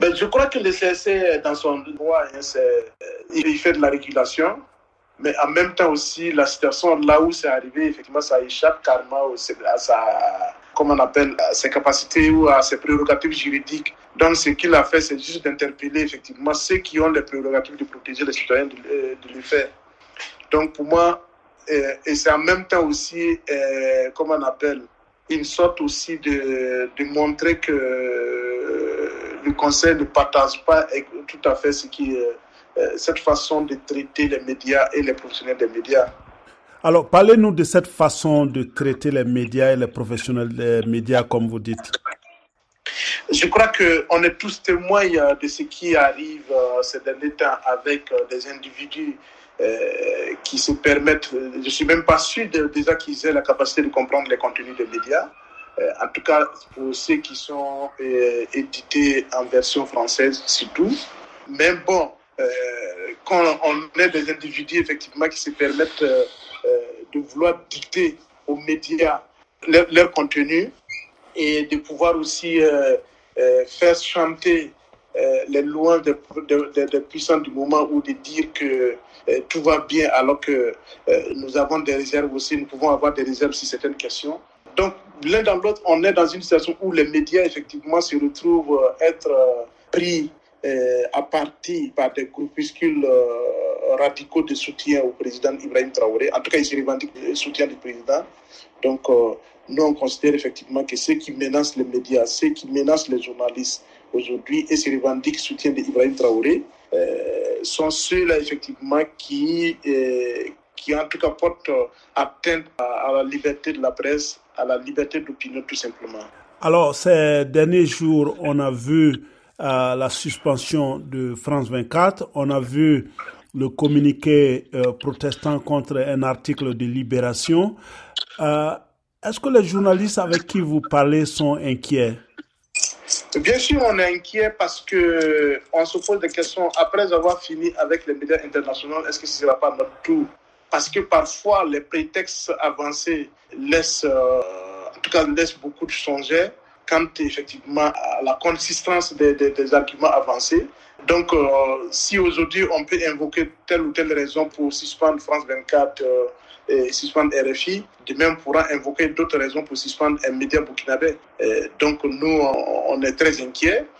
ben, Je crois que le CSC, dans son droit, hein, il fait de la régulation. Mais en même temps aussi, la situation là où c'est arrivé, effectivement, ça échappe carrément à sa, comment on appelle, ses capacités ou à ses prérogatives juridiques. Donc, ce qu'il a fait, c'est juste d'interpeller effectivement ceux qui ont les prérogatives de protéger les citoyens de, euh, le faire. Donc, pour moi, euh, et c'est en même temps aussi, euh, comment on appelle, une sorte aussi de, de montrer que le Conseil ne partage pas tout à fait ce qui est cette façon de traiter les médias et les professionnels des médias. Alors, parlez-nous de cette façon de traiter les médias et les professionnels des médias, comme vous dites. Je crois qu'on est tous témoins de ce qui arrive ces derniers temps avec des individus euh, qui se permettent, je ne suis même pas sûr de, déjà qu'ils aient la capacité de comprendre les contenus des médias. Euh, en tout cas, pour ceux qui sont euh, édités en version française, surtout. Mais bon, quand on est des individus effectivement qui se permettent de vouloir dicter aux médias leur, contenu et de pouvoir aussi faire chanter les lois des de, puissants du moment ou de dire que euh, tout va bien alors que euh, nous avons des réserves aussi, nous pouvons avoir des réserves sur certaines questions. Donc, l'un dans l'autre, on est dans une situation où les médias, effectivement, se retrouvent euh, être pris à partie par des groupuscules radicaux de soutien au président Ibrahim Traoré. En tout cas, ils se revendiquent le soutien du président. Donc, nous, on considère effectivement que ceux qui menacent les médias, ceux qui menacent les journalistes aujourd'hui et se revendiquent soutien d'Ibrahim Traoré, sont ceux-là, effectivement, qui, euh, qui en tout cas portent atteinte à, la liberté de la presse, à la liberté d'opinion, tout simplement. Alors, ces derniers jours, on a vu euh, la suspension de France 24, on a vu le communiqué euh, protestant contre un article de Libération. Est-ce que les journalistes avec qui vous parlez sont inquiets? Bien sûr, on est inquiet parce que on se pose des questions après avoir fini avec les médias internationaux. Est-ce que ce ne sera pas notre tour Parce que parfois, les prétextes avancés laissent, euh, en tout cas, laissent beaucoup de changer quant effectivement à la consistance des, des, arguments avancés. Donc, euh, si aujourd'hui on peut invoquer telle ou telle raison pour suspendre France 24, et suspendre RFI. De même, on pourra invoquer d'autres raisons pour suspendre un média burkinabé. donc, nous, on est très inquiets.